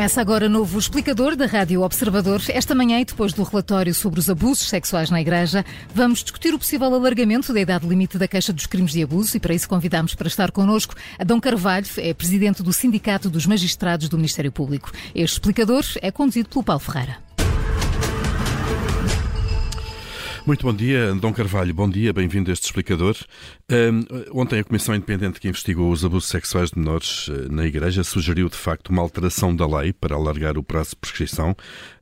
Começa agora novo explicador da Rádio Observador. Esta manhã, e depois do relatório sobre os abusos sexuais na Igreja, vamos discutir o possível alargamento da idade limite da queixa dos crimes de abuso e para isso convidamos para estar connosco a Dom Carvalho, é presidente do Sindicato dos Magistrados do Ministério Público. Este explicador é conduzido pelo Paulo Ferreira. Muito bom dia, Dom Carvalho. Bom dia, bem-vindo a este explicador. ontem a Comissão Independente que investigou os abusos sexuais de menores uh, na Igreja sugeriu, de facto, uma alteração da lei para alargar o prazo de prescrição.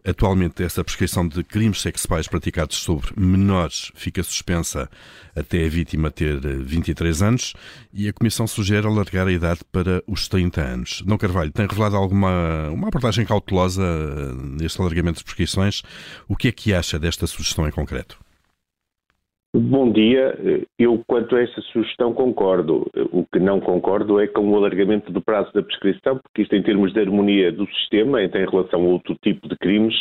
Atualmente, essa prescrição de crimes sexuais praticados sobre menores fica suspensa até a vítima ter 23 anos e a Comissão sugere alargar a idade para os 30 anos. Dom Carvalho, tem revelado alguma uma abordagem cautelosa uh, neste alargamento de prescrições. O que é que acha desta sugestão em concreto? Bom dia. Eu, quanto a essa sugestão, concordo. O que não concordo é com o alargamento do prazo da prescrição, porque isto, em termos de harmonia do sistema, em relação a outro tipo de crimes,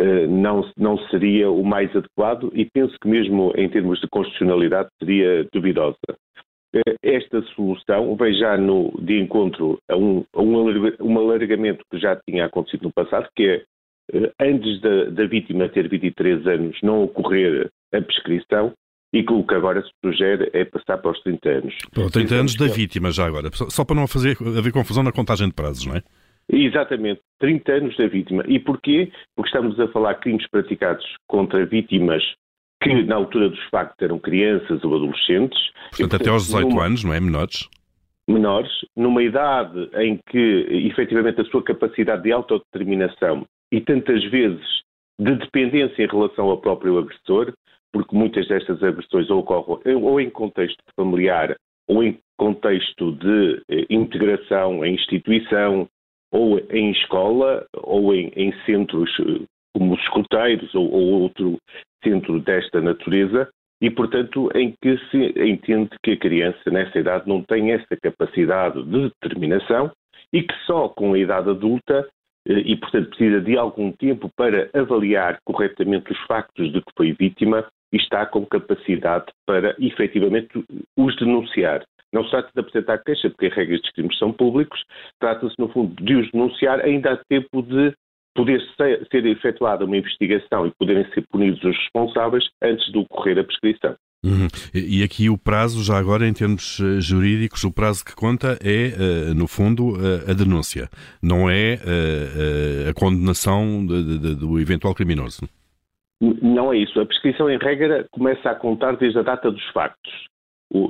eh, não, não seria o mais adequado e penso que, mesmo em termos de constitucionalidade, seria duvidosa. Eh, esta solução vem já no, de encontro a um, a um alargamento que já tinha acontecido no passado, que é eh, antes da, da, vítima ter 23 anos não ocorrer a prescrição e que o que agora se sugere é passar para os 30 anos. Para os 30 anos da vítima já agora, só para não fazer, haver confusão na contagem de prazos, não é? Exatamente, 30 anos da vítima. E porquê? Porque estamos a falar de crimes praticados contra vítimas que na altura dos factos eram crianças ou adolescentes. Portanto, até aos 18 numa... anos, não é? Menores? Menores, numa idade em que efetivamente a sua capacidade de autodeterminação e tantas vezes de dependência em relação ao próprio agressor, porque muitas destas agressões ocorrem ou em contexto familiar ou em contexto de eh, integração em instituição ou em escola ou em, em centros eh, como os escuteiros ou, ou, outro centro desta natureza e, portanto, em que se entende que a criança nessa idade não tem essa capacidade de determinação e que só com a idade adulta e, portanto, precisa de algum tempo para avaliar corretamente os factos de que foi vítima e está com capacidade para, efetivamente, os denunciar. Não se trata de apresentar queixa, porque as regras de crimes são públicos, trata-se, no fundo, de os denunciar ainda há tempo de poder ser, ser efetuada uma investigação e poderem ser punidos os responsáveis antes de ocorrer a prescrição. Uhum. E aqui o prazo, já agora em termos eh, jurídicos, o prazo que conta é, eh, no fundo, a denúncia, não é a condenação do eventual criminoso. Não é isso. A prescrição, em regra, começa a contar desde a data dos factos.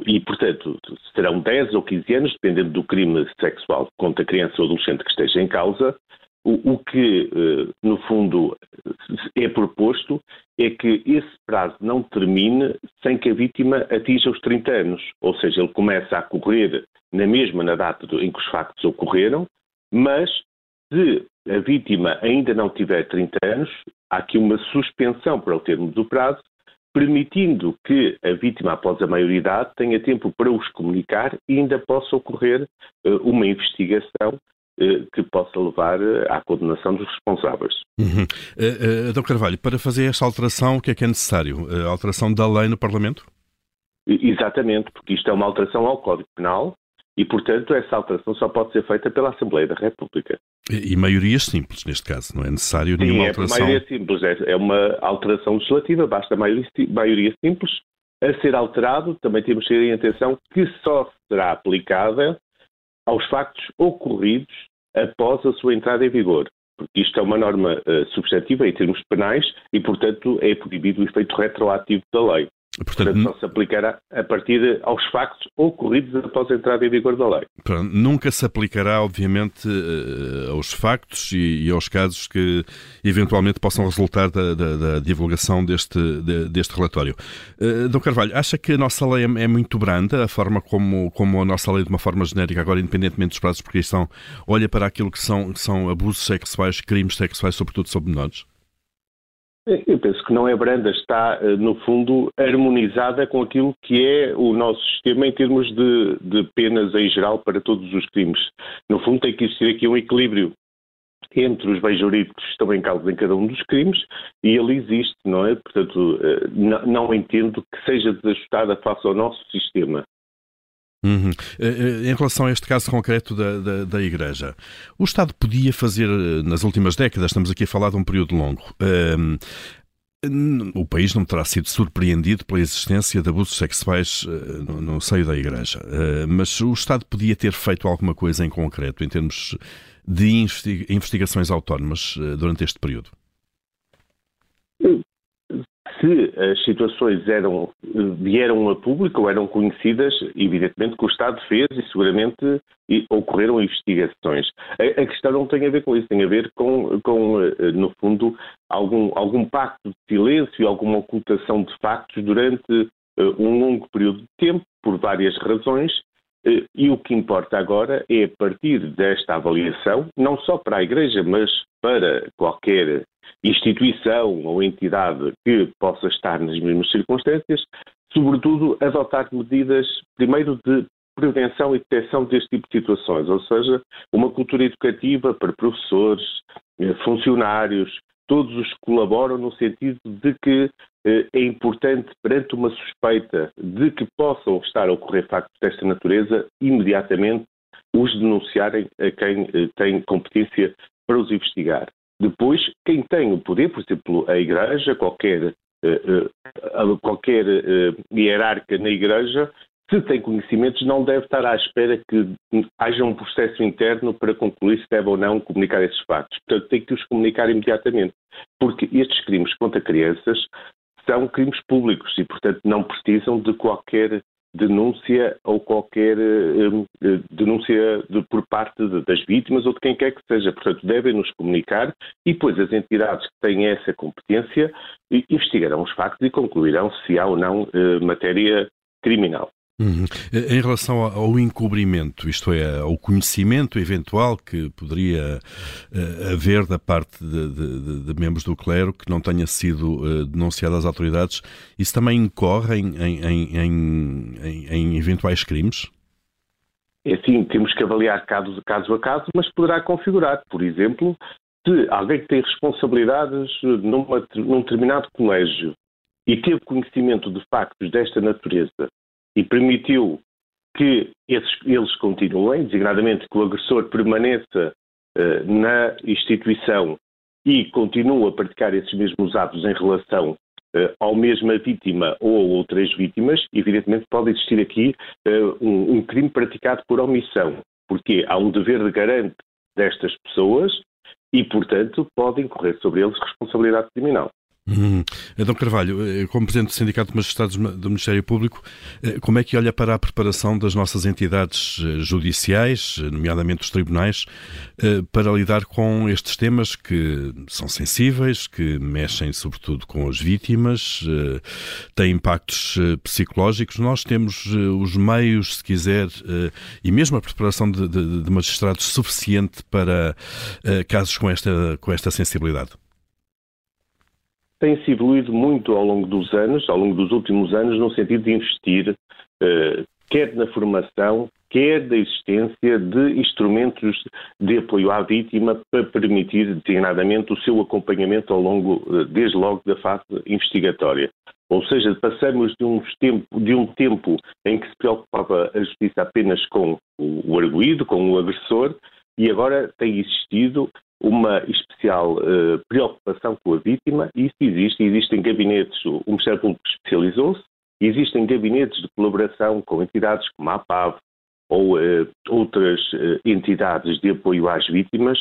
E, portanto, serão 10 ou 15 anos, dependendo do crime sexual contra criança ou adolescente que esteja em causa. O, o que, eh, no fundo, é proposto é que esse prazo não termine sem que a vítima atinja os 30 anos. Ou seja, ele começa a correr na mesma na data em que os factos ocorreram, mas se a vítima ainda não tiver 30 anos, há aqui uma suspensão para o termo do prazo, permitindo que a vítima, após a maioridade, tenha tempo para os comunicar e ainda possa ocorrer uh, uma investigação que possa levar uh, à condenação dos responsáveis. Uhum. Uh, Dr. Carvalho, para fazer esta alteração, o que é que é necessário? A alteração da lei no Parlamento? Exatamente, porque isto é uma alteração ao Código Penal e, portanto, essa alteração só pode ser feita pela Assembleia da República. E, e maiorias simples, neste caso, não é necessário Sim, nenhuma é alteração? maioria simples, é, é uma alteração legislativa, basta maioria, maioria simples. A ser alterado, também temos que ter em atenção que só será aplicada aos factos ocorridos após a sua entrada em vigor. Porque isto é uma norma uh, substantiva em termos penais e, portanto, é proibido o efeito retroativo da lei. Portanto, Portanto, só se aplicará a partir aos factos ocorridos após a entrada em vigor da lei. Nunca se aplicará, obviamente, eh, aos factos e, aos casos que eventualmente possam resultar da, da, da divulgação deste, deste relatório. Uh, Dom Carvalho, acha que a nossa lei é, é, muito branda, a forma como, como a nossa lei, de uma forma genérica, agora independentemente dos prazos de prescrição, olha para aquilo que são, que são abusos sexuais, crimes sexuais, sobretudo sobre menores? Eu penso que não é branda, está, eh, no fundo, harmonizada com aquilo que é o nosso sistema em termos de, de, penas em geral para todos os crimes. No fundo, tem que existir aqui um equilíbrio entre os bens jurídicos que estão em causa em cada um dos crimes e ele existe, não é? Portanto, eh, não, não entendo que seja desajustada face ao nosso sistema. Uhum. Em relação a este caso concreto da, da, da, Igreja, o Estado podia fazer, nas últimas décadas, estamos aqui a falar de um período longo, o país não terá sido surpreendido pela existência de abusos sexuais no, no seio da Igreja, mas o Estado podia ter feito alguma coisa em concreto em termos de investigações autónomas durante este período? Se as situações eram, vieram a público ou eram conhecidas, evidentemente que o Estado fez e seguramente ocorreram investigações. A, a, questão não tem a ver com isso, tem a ver com, com eh, no fundo, algum, algum pacto de silêncio, alguma ocultação de factos durante uh, um longo período de tempo, por várias razões, e o que importa agora é, a partir desta avaliação, não só para a Igreja, mas para qualquer instituição ou entidade que possa estar nas mesmas circunstâncias, sobretudo adotar medidas, primeiro, de prevenção e detecção deste tipo de situações, ou seja, uma cultura educativa para professores, eh, funcionários, todos os que colaboram no sentido de que eh, é importante, perante uma suspeita de que possam estar a ocorrer factos desta natureza, imediatamente os denunciarem a quem eh, tem competência para os investigar. Depois, quem tem o poder, por exemplo, a Igreja, qualquer, uh, qualquer hierarca na Igreja, se tem conhecimentos, não deve estar à espera que haja um processo interno para concluir se deve ou não comunicar esses factos. Portanto, tem que os comunicar imediatamente, porque estes crimes contra crianças são crimes públicos e, portanto, não precisam de qualquer denúncia ou qualquer uh, denúncia de, por parte de, das vítimas ou de quem quer que seja. Portanto, devem nos comunicar e depois as entidades que têm essa competência investigarão os factos e concluirão se há ou não uh, matéria criminal. Uhum. Em relação ao encobrimento, isto é, ao conhecimento eventual que poderia uh, haver da parte de, de, de, membros do clero que não tenha sido uh, denunciado às autoridades, isso também incorre em, em, em, em, eventuais crimes? É sim, temos que avaliar caso, caso a caso, mas poderá configurar. Por exemplo, se alguém que tem responsabilidades numa, num determinado colégio e teve conhecimento de factos desta natureza e permitiu que esses, eles continuem, designadamente que o agressor permaneça uh, na instituição e continue a praticar esses mesmos atos em relação uh, ao mesma vítima ou a outras vítimas, evidentemente pode existir aqui uh, um, um, crime praticado por omissão, porque há um dever de garante destas pessoas e, portanto, pode incorrer sobre eles responsabilidade criminal. Hum. Carvalho, eh, como Presidente do Sindicato de Magistrados do Ministério Público, eh, como é que olha para a preparação das nossas entidades eh, judiciais, nomeadamente os tribunais, para lidar com estes temas que são sensíveis, que mexem sobretudo com as vítimas, têm impactos psicológicos? Nós temos os meios, se quiser, e mesmo a preparação de, de magistrados suficiente para casos com esta, com esta sensibilidade? Tem-se evoluído muito ao longo dos anos, ao longo dos últimos anos, no sentido de investir, uh, quer na formação, quer da existência de instrumentos de apoio à vítima para permitir, designadamente, o seu acompanhamento ao longo, uh, desde logo, da fase investigatória. Ou seja, passamos de um, tempo, de um tempo em que se preocupava a justiça apenas com o arguído, com o agressor, e agora tem existido uma especial uh, preocupação com a vítima, e isso existe. Existem gabinetes, o Ministério Público especializou-se, existem gabinetes de colaboração com entidades como a APAV ou uh, outras uh, entidades de apoio às vítimas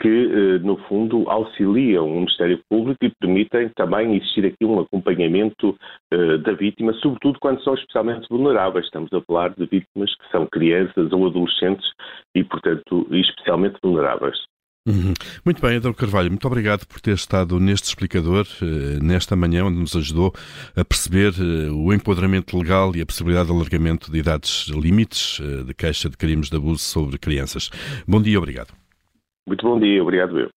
que, no fundo, auxiliam o Ministério Público e permitem também existir aqui um acompanhamento da vítima, sobretudo quando são especialmente vulneráveis. Estamos a falar de vítimas que são crianças ou adolescentes e, portanto, especialmente vulneráveis. Uhum. Muito bem, Adão Carvalho, muito obrigado por ter estado neste explicador, eh, nesta manhã, onde nos ajudou a perceber eh, o enquadramento legal e a possibilidade de alargamento de idades limites eh, de queixa de crimes de abuso sobre crianças. Bom dia, obrigado. Muito bom dia, obrigado eu.